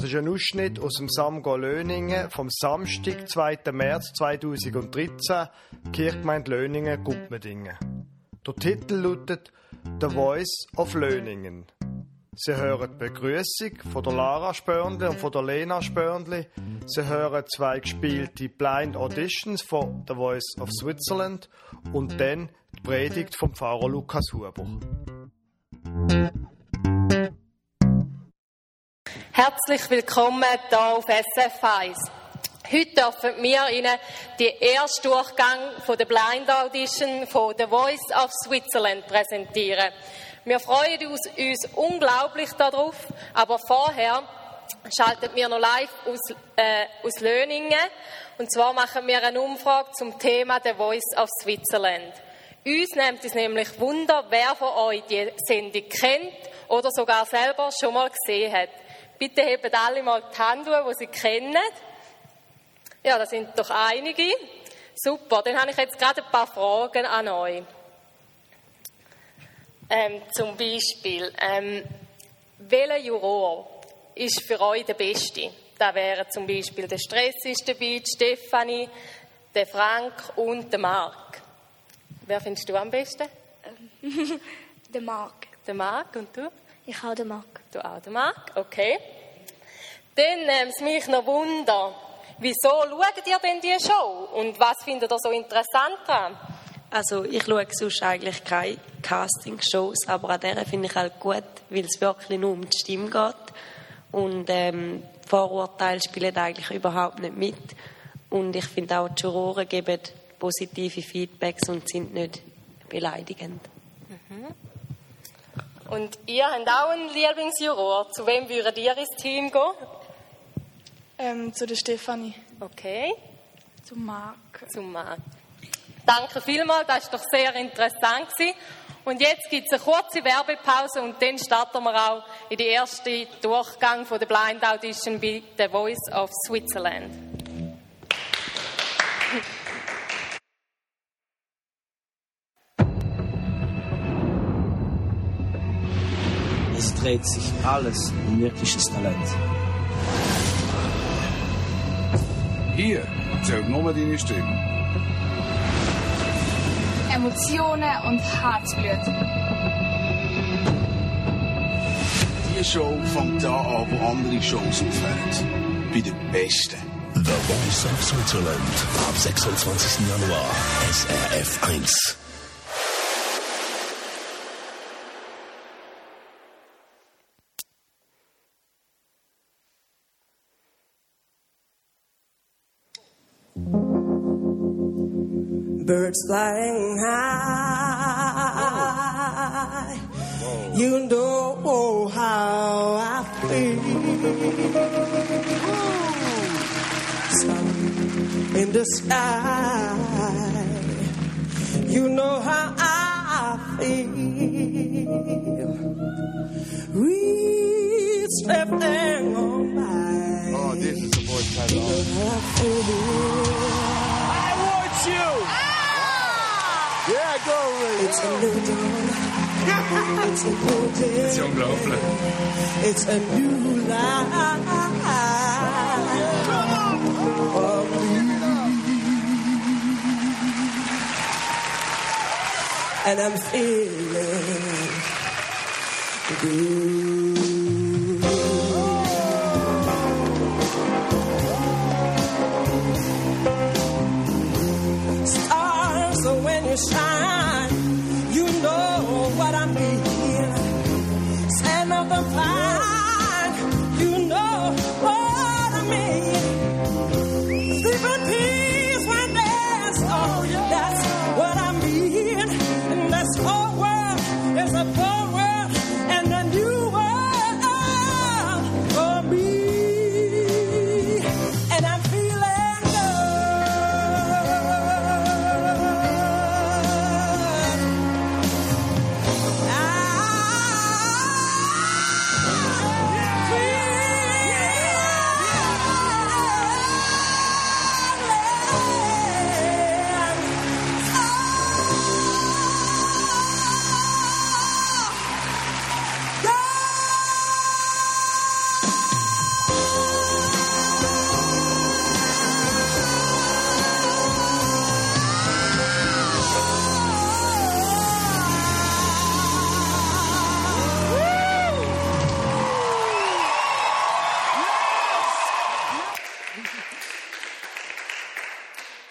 Das ist ein Ausschnitt aus dem Samgo Löningen vom Samstag, 2. März 2013, Kirchgemeinde Löningen, Guppmedingen. Der Titel lautet The Voice of Löningen. Sie hören die Begrüßung von der Lara Spörndli und von der Lena Spörndli. Sie hören zwei gespielte Blind Auditions von The Voice of Switzerland und dann die Predigt vom Pfarrer Lukas Huber. Herzlich willkommen hier auf SF1. Heute dürfen wir Ihnen den ersten Durchgang von der Blind Audition von The Voice of Switzerland präsentieren. Wir freuen uns, uns unglaublich darauf, aber vorher schalten wir noch live aus, äh, aus Löningen. Und zwar machen wir eine Umfrage zum Thema The Voice of Switzerland. Uns nimmt es nämlich Wunder, wer von euch die Sendung kennt oder sogar selber schon mal gesehen hat. Bitte hebt alle mal die Hand die sie kennen. Ja, das sind doch einige. Super, dann habe ich jetzt gerade ein paar Fragen an euch. Ähm, zum Beispiel, ähm, welcher Juror ist für euch der Beste? Da wären zum Beispiel der Stress ist dabei, die Stefanie, der Frank und der Marc. Wer findest du am besten? Der Marc. Der Marc und du? Ich auch den Marc. Du auch, der Marc? Okay. Dann nimmt es mich noch Wunder, wieso schaut ihr denn die Show? Und was findet ihr so interessant daran? Also ich schaue sonst eigentlich keine Castingshows, aber an der finde ich halt gut, weil es wirklich nur um die Stimme geht. Und ähm, Vorurteile spielen eigentlich überhaupt nicht mit. Und ich finde auch, die Juroren geben positive Feedbacks und sind nicht beleidigend. Und ihr habt auch einen Lieblingsjuror. Zu wem würdet ihr ins Team gehen? Ähm, zu der Stefanie. Okay, Zu Marc. zum Marc. Danke vielmals, das war doch sehr interessant. Gewesen. Und jetzt gibt es eine kurze Werbepause und dann starten wir auch in den ersten Durchgang von der Blind Audition bei The Voice of Switzerland. Dreht sich alles um wirkliches Talent. Hier zählt nur deine Stimme. Emotionen und Herzblut. Die Show fängt da an, wo andere Shows aufhören. Bei den Besten. The Voice of Switzerland. Ab 26. Januar. SRF 1. Birds flying high. You know oh, how I feel. Sun in the sky. You know how I feel. Reeds drifting on by. Oh, this is the voice title. You know how I feel. Yeah, go, Ray. It's a new dawn. It's a new day. ist unglaublich. It's a new life. Come For me. And I'm feeling good. what I mean being. Stand up and fight.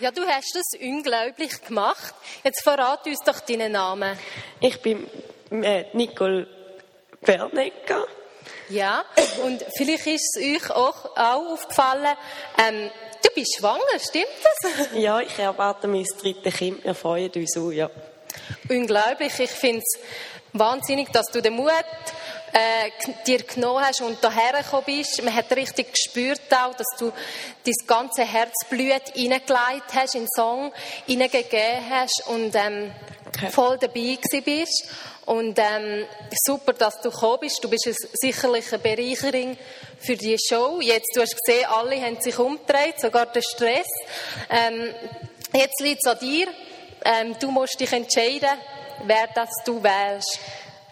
Ja, du hast das unglaublich gemacht. Jetzt verrat uns doch deinen Namen. Ich bin äh, Nicole Bernecker. Ja, und vielleicht ist es euch auch, auch aufgefallen, ähm, du bist schwanger, stimmt das? Ja, ich erwarte mein drittes Kind. Wir freuen uns auch, ja. Unglaublich. Ich finde es wahnsinnig, dass du den Mut äh, dir genommen hast und daher gekommen bist. Man hat richtig gespürt auch, dass du dein ganze Herzblut hineingelegt hast, in den Song hineingegeben hast und ähm, voll dabei bist. Und ähm, super, dass du gekommen bist. Du bist sicherlich eine Bereicherung für die Show. Jetzt, du hast gesehen, alle haben sich umgedreht, sogar der Stress. Ähm, jetzt liegt es an dir. Ähm, du musst dich entscheiden, wer das du wählst.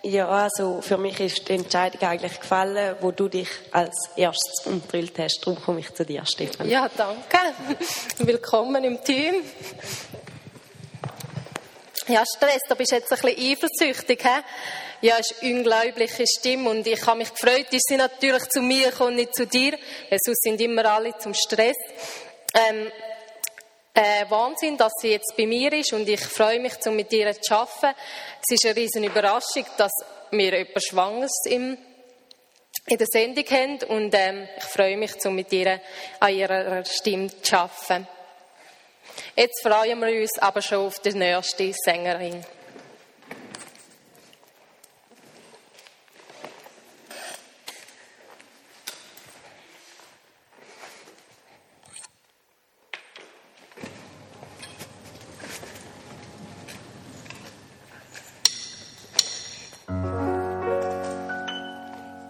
Ja, also für mich ist die Entscheidung eigentlich gefallen, wo du dich als erstes umgedrillt hast. Darum komme ich zu dir, Stefan. Ja, danke. Willkommen im Team. Ja, Stress, da bist du jetzt ein bisschen eifersüchtig, hä? Ja, ist eine unglaubliche Stimme und ich habe mich gefreut, ist sie natürlich zu mir und nicht zu dir, weil sonst sind immer alle zum Stress. Ähm, äh, Wahnsinn, dass sie jetzt bei mir ist und ich freue mich, um mit ihr zu arbeiten. Es ist eine riesen Überraschung, dass wir jemand Schwangeres im, in der Sendung haben und ähm, ich freue mich, um mit ihr an ihrer Stimme zu arbeiten. Jetzt freuen wir uns aber schon auf die nächste Sängerin.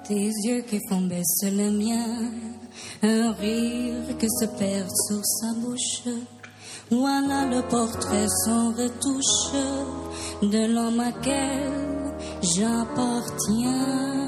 Tes yeux qui font baisser le mien, un rire qui se perd sur sa bouche. Voilà le portrait sans retouche de l'homme à quel j'appartiens.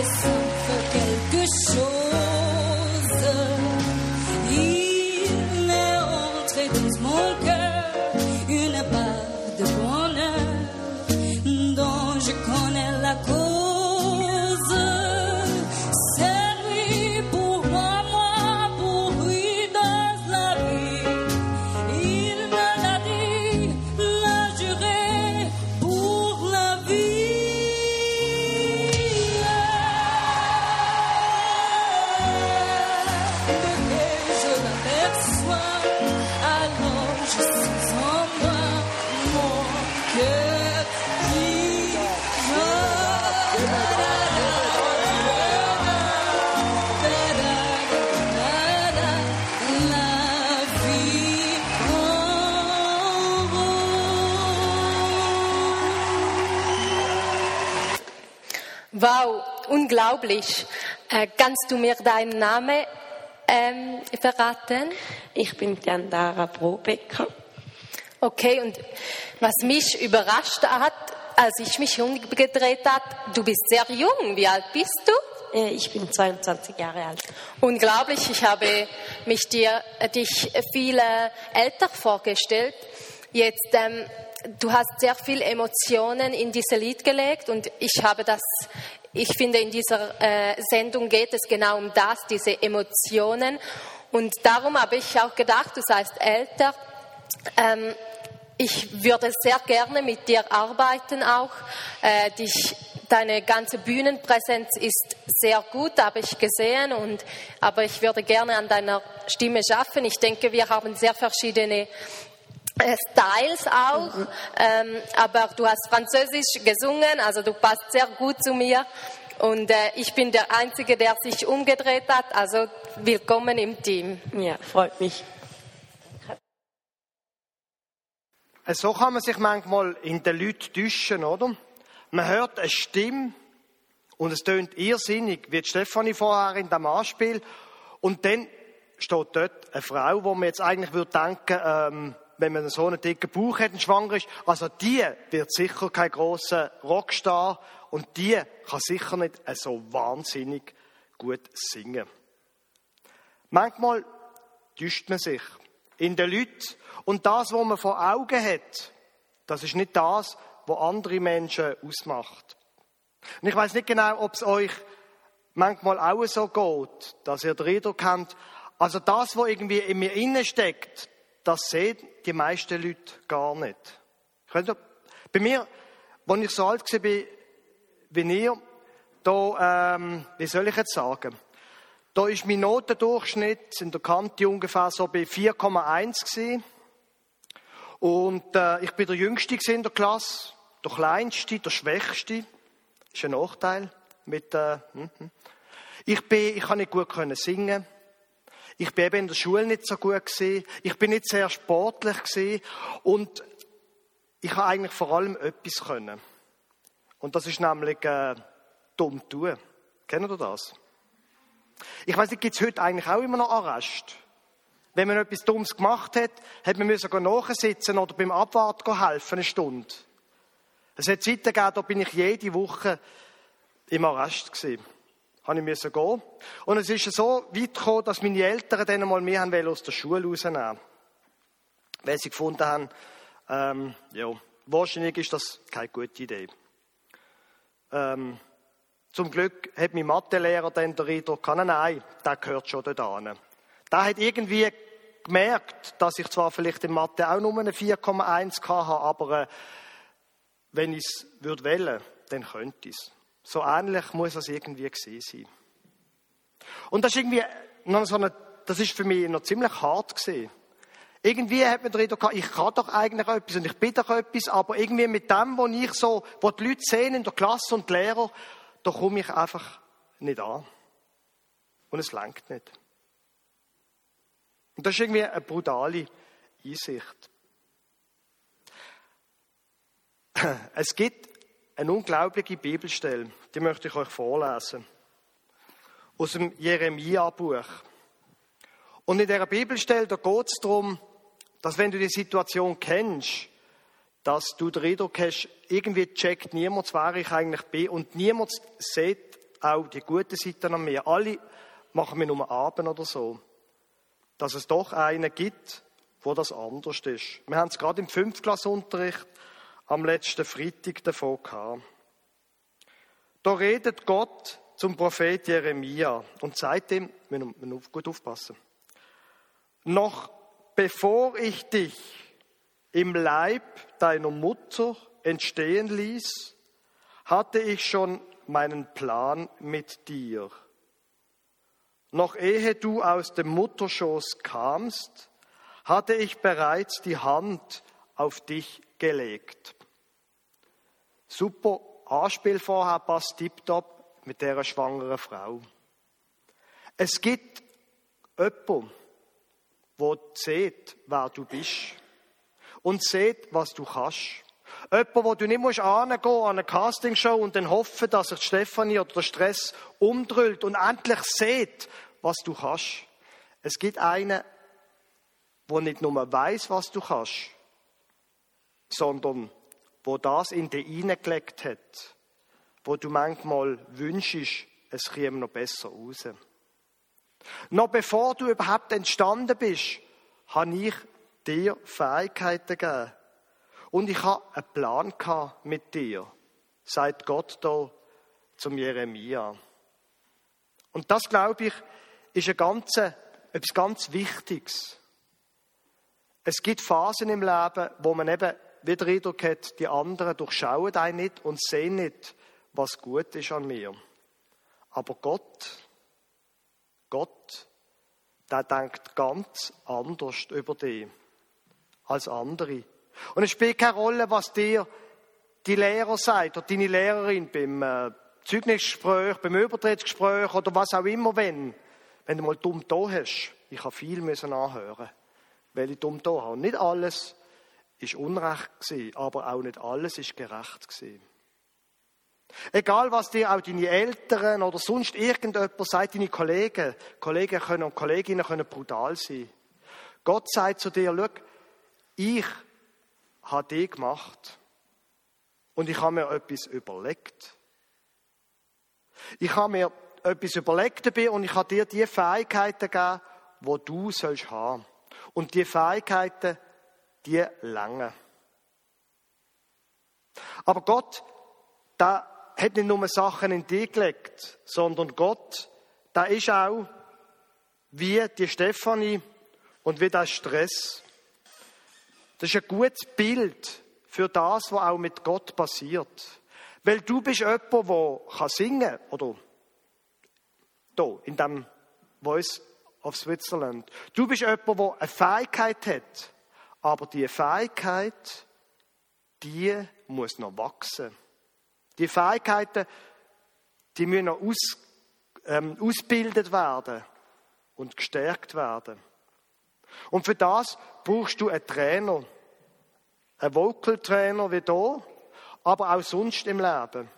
mais. Unglaublich. Äh, kannst du mir deinen Namen ähm, verraten? Ich bin Jandara Brobecker. Okay, und was mich überrascht hat, als ich mich umgedreht habe, du bist sehr jung. Wie alt bist du? Äh, Ich bin 22 Jahre alt. Unglaublich, ich habe mich dir, äh, dich viel älter vorgestellt. Jetzt, ähm, du hast sehr viele Emotionen in dieses Lied gelegt und ich habe das, ich finde, in dieser äh, Sendung geht es genau um das, diese Emotionen. Und darum habe ich auch gedacht, du seist älter. Ähm, ich würde sehr gerne mit dir arbeiten auch. Äh, dich, deine ganze Bühnenpräsenz ist sehr gut, habe ich gesehen. Und, aber ich würde gerne an deiner Stimme schaffen. Ich denke, wir haben sehr verschiedene Styles auch. Ähm, aber du hast Französisch gesungen, also du passt sehr gut zu mir. Und äh, ich bin der Einzige, der sich umgedreht hat. Also willkommen im Team. Ja, freut mich. So kann man sich manchmal in den Leuten täuschen, oder? Man hört eine Stimme und es tönt irrsinnig, wie Stefanie vorher in dem Anspiel. Und dann steht dort eine Frau, wo man jetzt eigentlich würde denken, ähm, wenn man so einen dicken Bauch hat und schwanger ist, also die wird sicher kein grosser Rockstar und die kann sicher nicht so wahnsinnig gut singen. Manchmal täuscht man sich in den Leuten und das, was man vor Augen hat, das ist nicht das, was andere Menschen ausmacht. Und ich weiß nicht genau, ob es euch manchmal auch so geht, dass ihr den Eindruck habt, also das, was irgendwie in mir innen steckt, das sehen die meisten Leute gar nicht. Bei mir, als ich so alt war wie ihr, da, ähm, wie soll ich jetzt sagen, da ist mein Notendurchschnitt in der Kante ungefähr so bei 4,1 gewesen. Und äh, ich bin der Jüngste in der Klasse, der Kleinste, der Schwächste. Das ist ein Nachteil. Mit, äh, hm, hm. Ich bin, ich kann nicht gut können singen. Ich bin eben in der Schule nicht so gut gewesen. Ich bin nicht sehr sportlich gewesen. Und ich habe eigentlich vor allem etwas können. Und das ist nämlich äh, dumm tun. Kennen ihr das? Ich weiß nicht, gibt es heute eigentlich auch immer noch Arrest? Wenn man etwas Dummes gemacht hat, hat man müssen nachsitzen oder beim Abwarten helfen, eine Stunde. Es hat Zeiten gegeben, da bin ich jede Woche im Arrest gewesen. Habe ich gehen. Und es ist so weit gekommen, dass meine Eltern dann mal mehr haben aus der Schule rausnehmen Weil sie gefunden haben, ähm, ja, wahrscheinlich ist das keine gute Idee. Ähm, zum Glück hat mein Mathelehrer dann den Eindruck nein, der gehört schon dort an. Der hat irgendwie gemerkt, dass ich zwar vielleicht in Mathe auch nur eine 4,1 hatte, aber äh, wenn ich es würde wählen, dann könnte ich es. So ähnlich muss es irgendwie gewesen sein. Und das ist irgendwie noch so eine, das ist für mich noch ziemlich hart gewesen. Irgendwie hat man den gehabt, ich kann doch eigentlich etwas und ich bin doch etwas, aber irgendwie mit dem, was ich so, was die Leute sehen in der Klasse und Lehrer, da komme ich einfach nicht an. Und es langt nicht. Und das ist irgendwie eine brutale Einsicht. Es gibt eine unglaubliche Bibelstelle, die möchte ich euch vorlesen. Aus dem Jeremia-Buch. Und in dieser Bibelstelle, da geht es darum, dass wenn du die Situation kennst, dass du den Eindruck hast, irgendwie checkt niemand, wer ich eigentlich bin und niemand sieht auch die guten Seiten an mir. Alle machen mir nur Abend oder so. Dass es doch einen gibt, wo das anders ist. Wir haben es gerade im Fünftklassunterricht am letzten Freitag davon gehabt. Da redet Gott zum Prophet Jeremia und seitdem, wir müssen gut aufpassen, noch bevor ich dich im Leib deiner Mutter entstehen ließ, hatte ich schon meinen Plan mit dir. Noch ehe du aus dem Mutterschoß kamst, hatte ich bereits die Hand auf dich gelegt. Super Anspiel vorher passt tiptop mit dieser schwangeren Frau. Es gibt jemanden, der sieht, wer du bist und sieht, was du kannst. Jemand, wo du nicht musst angehen an eine Castingshow und dann hoffen, dass sich Stefanie oder der Stress umdrüllt und endlich sieht, was du kannst. Es gibt einen, der nicht nur weiß, was du kannst, sondern wo das in dich hineingelegt hat, wo du manchmal wünschst, es käme noch besser raus. Noch bevor du überhaupt entstanden bist, habe ich dir Fähigkeiten gegeben. Und ich habe einen Plan mit dir, sagt Gott da zum Jeremia. Und das, glaube ich, ist ein ganz, etwas ganz Wichtiges. Es gibt Phasen im Leben, wo man eben wieder Eindruck hat, die anderen durchschauen einen nicht und sehen nicht, was gut ist an mir. Aber Gott, Gott, der denkt ganz anders über dich als andere. Und es spielt keine Rolle, was dir die Lehrer sagt oder deine Lehrerin beim äh, Zeugnisgespräch, beim Übertrittsgespräch oder was auch immer, wenn, wenn du mal dumm da hast. Ich habe viel müssen anhören, weil ich dumm da habe. Nicht alles ist Unrecht gewesen, aber auch nicht alles ist gerecht gewesen. Egal, was dir auch deine Eltern oder sonst irgendjemand sagt, deine Kollegen, Kollegen können und Kolleginnen können brutal sein. Gott sagt zu dir, schau, Ich habe die gemacht und ich habe mir etwas überlegt. Ich habe mir etwas überlegt dabei und ich habe dir die Fähigkeiten gegeben, die du sollst haben. Und die Fähigkeiten, die lange. Aber Gott, da hat nicht nur Sachen in dich gelegt, sondern Gott, da ist auch wie die Stefanie und wie der Stress. Das ist ein gutes Bild für das, was auch mit Gott passiert. Weil du bist jemand, der singen kann, oder hier, in dem Voice of Switzerland. Du bist jemand, der eine Fähigkeit hat, aber die Fähigkeit, die muss noch wachsen. Die Fähigkeiten, die müssen noch aus, ähm, ausgebildet werden und gestärkt werden. Und für das brauchst du einen Trainer. Einen Vocal Trainer wie hier, aber auch sonst im Leben.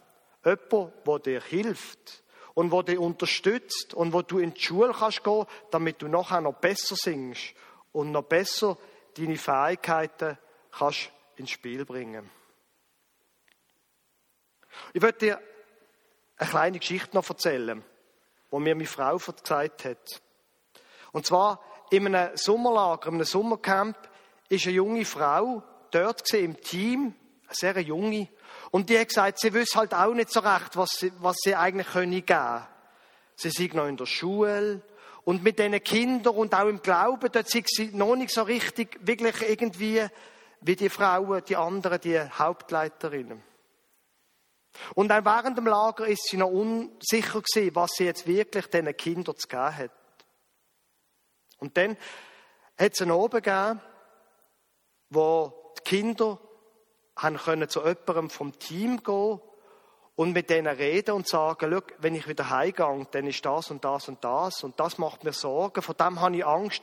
Jemand, der dir hilft und der dich unterstützt und wo du in die Schule kannst gehen, damit du nachher noch besser singst und noch besser deine Fähigkeiten kannst ins Spiel bringen. Ich möchte dir eine kleine Geschichte noch erzählen, die mir meine Frau gesagt hat. Und zwar in einem Sommerlager, in einem Sommercamp, ist eine junge Frau dort im Team, eine sehr junge, und die hat gesagt, sie wüsste halt auch nicht so recht, was sie, was sie eigentlich können. Sie sind noch in der Schule und mit diesen Kindern und auch im Glauben, dort sind sie noch nicht so richtig, wirklich irgendwie wie die Frauen, die anderen, die Hauptleiterinnen. Und auch während dem Lager ist sie noch unsicher gewesen, was sie jetzt wirklich diesen Kindern zu geben hat. Und dann hat es einen Abend gegeben, wo die Kinder haben können zu jemandem vom Team gehen und mit denen reden und sagen, Schau, wenn ich wieder heimgehe, dann ist das und das und das und das macht mir Sorgen, vor dem habe ich Angst,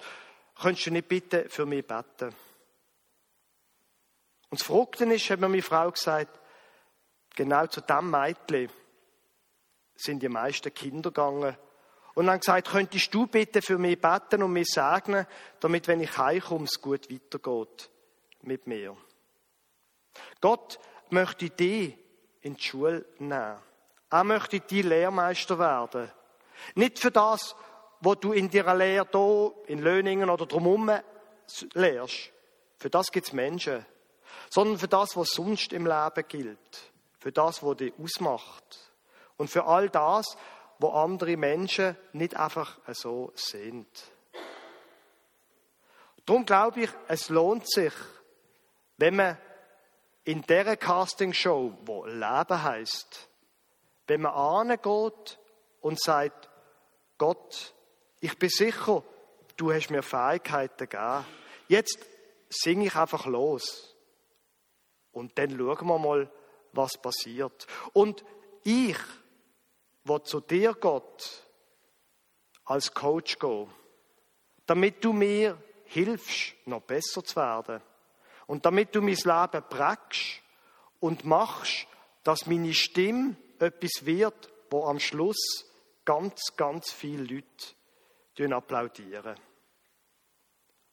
könntest du nicht bitte für mich beten? Und das Verrückte ist, hat mir meine Frau gesagt, genau zu dem Mädchen sind die meisten Kinder gegangen und haben gesagt, könntest du bitte für mich beten und mich segnen, damit, wenn ich heimkomme, es gut weitergeht mit mir. Gott möchte dich in die Schule nehmen. Er möchte die Lehrmeister werden. Nicht für das, was du in deiner Lehre hier, in Löningen oder drumherum lehrst. Für das gibt es Menschen. Sondern für das, was sonst im Leben gilt. Für das, was dich ausmacht. Und für all das, wo andere Menschen nicht einfach so sind. Darum glaube ich, es lohnt sich, wenn man in dieser Castingshow, wo Leben heißt, wenn man angeht und sagt, Gott, ich bin sicher, du hast mir Fähigkeiten gegeben. Jetzt singe ich einfach los. Und dann schauen wir mal, was passiert. Und ich, wo zu dir Gott als Coach gehen, damit du mir hilfst, noch besser zu werden. Und damit du mein Leben prägst und machst, dass meine Stimme etwas wird, wo am Schluss ganz, ganz viele Leute applaudieren.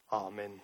Amen.